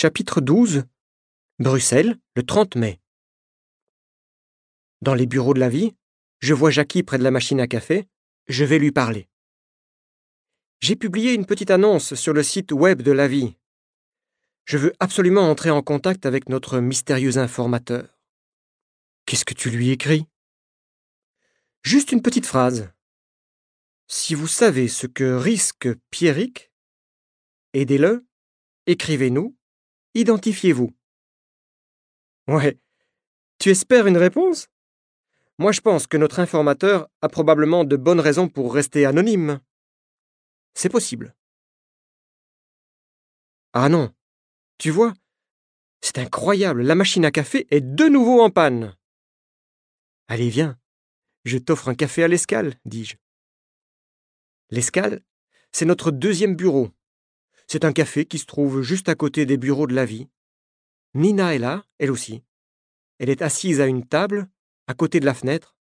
Chapitre 12 Bruxelles, le 30 mai. Dans les bureaux de la vie, je vois Jackie près de la machine à café. Je vais lui parler. J'ai publié une petite annonce sur le site web de la vie. Je veux absolument entrer en contact avec notre mystérieux informateur. Qu'est-ce que tu lui écris? Juste une petite phrase. Si vous savez ce que risque Pierrick, aidez-le, écrivez-nous, identifiez-vous. Ouais. Tu espères une réponse? Moi je pense que notre informateur a probablement de bonnes raisons pour rester anonyme. C'est possible. Ah non. Tu vois C'est incroyable, la machine à café est de nouveau en panne. Allez, viens. Je t'offre un café à l'escale, dis-je. L'escale, c'est notre deuxième bureau. C'est un café qui se trouve juste à côté des bureaux de la vie. Nina est là, elle aussi. Elle est assise à une table, à côté de la fenêtre.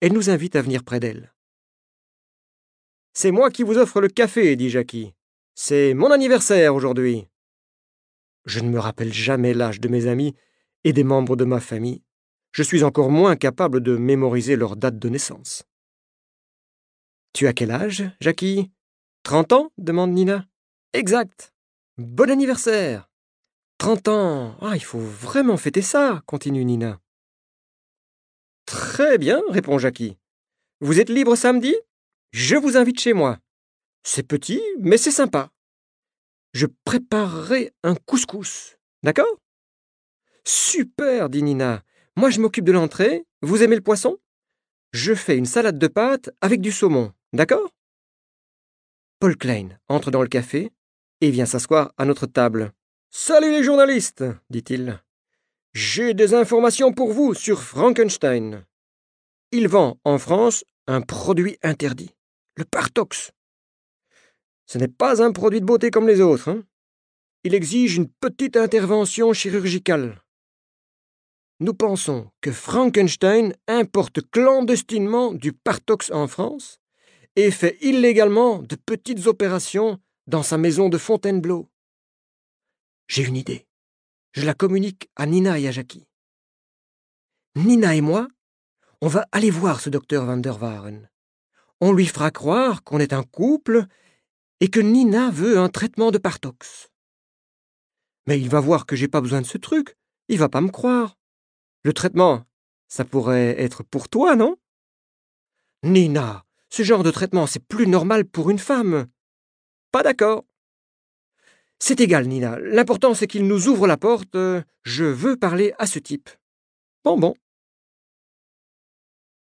Elle nous invite à venir près d'elle. C'est moi qui vous offre le café, dit Jackie. C'est mon anniversaire aujourd'hui. Je ne me rappelle jamais l'âge de mes amis et des membres de ma famille. Je suis encore moins capable de mémoriser leur date de naissance. Tu as quel âge, Jackie? Trente ans? demande Nina. Exact. Bon anniversaire. Trente ans. Ah, il faut vraiment fêter ça, continue Nina. Très bien, répond Jackie. Vous êtes libre samedi? Je vous invite chez moi. C'est petit, mais c'est sympa. Je préparerai un couscous. D'accord? Super, dit Nina. Moi, je m'occupe de l'entrée. Vous aimez le poisson? Je fais une salade de pâtes avec du saumon. D'accord? Paul Klein entre dans le café et vient s'asseoir à notre table. Salut les journalistes, dit-il. J'ai des informations pour vous sur Frankenstein. Il vend en France un produit interdit, le Partox. Ce n'est pas un produit de beauté comme les autres. Hein. Il exige une petite intervention chirurgicale. Nous pensons que Frankenstein importe clandestinement du Partox en France et fait illégalement de petites opérations dans sa maison de Fontainebleau. J'ai une idée. Je la communique à Nina et à Jackie. Nina et moi, on va aller voir ce docteur Van der Waren. On lui fera croire qu'on est un couple et que Nina veut un traitement de Partox. Mais il va voir que j'ai pas besoin de ce truc. Il va pas me croire. Le traitement, ça pourrait être pour toi, non? Nina, ce genre de traitement, c'est plus normal pour une femme. Pas d'accord. C'est égal, Nina. L'important, c'est qu'il nous ouvre la porte. Je veux parler à ce type. Bon, bon.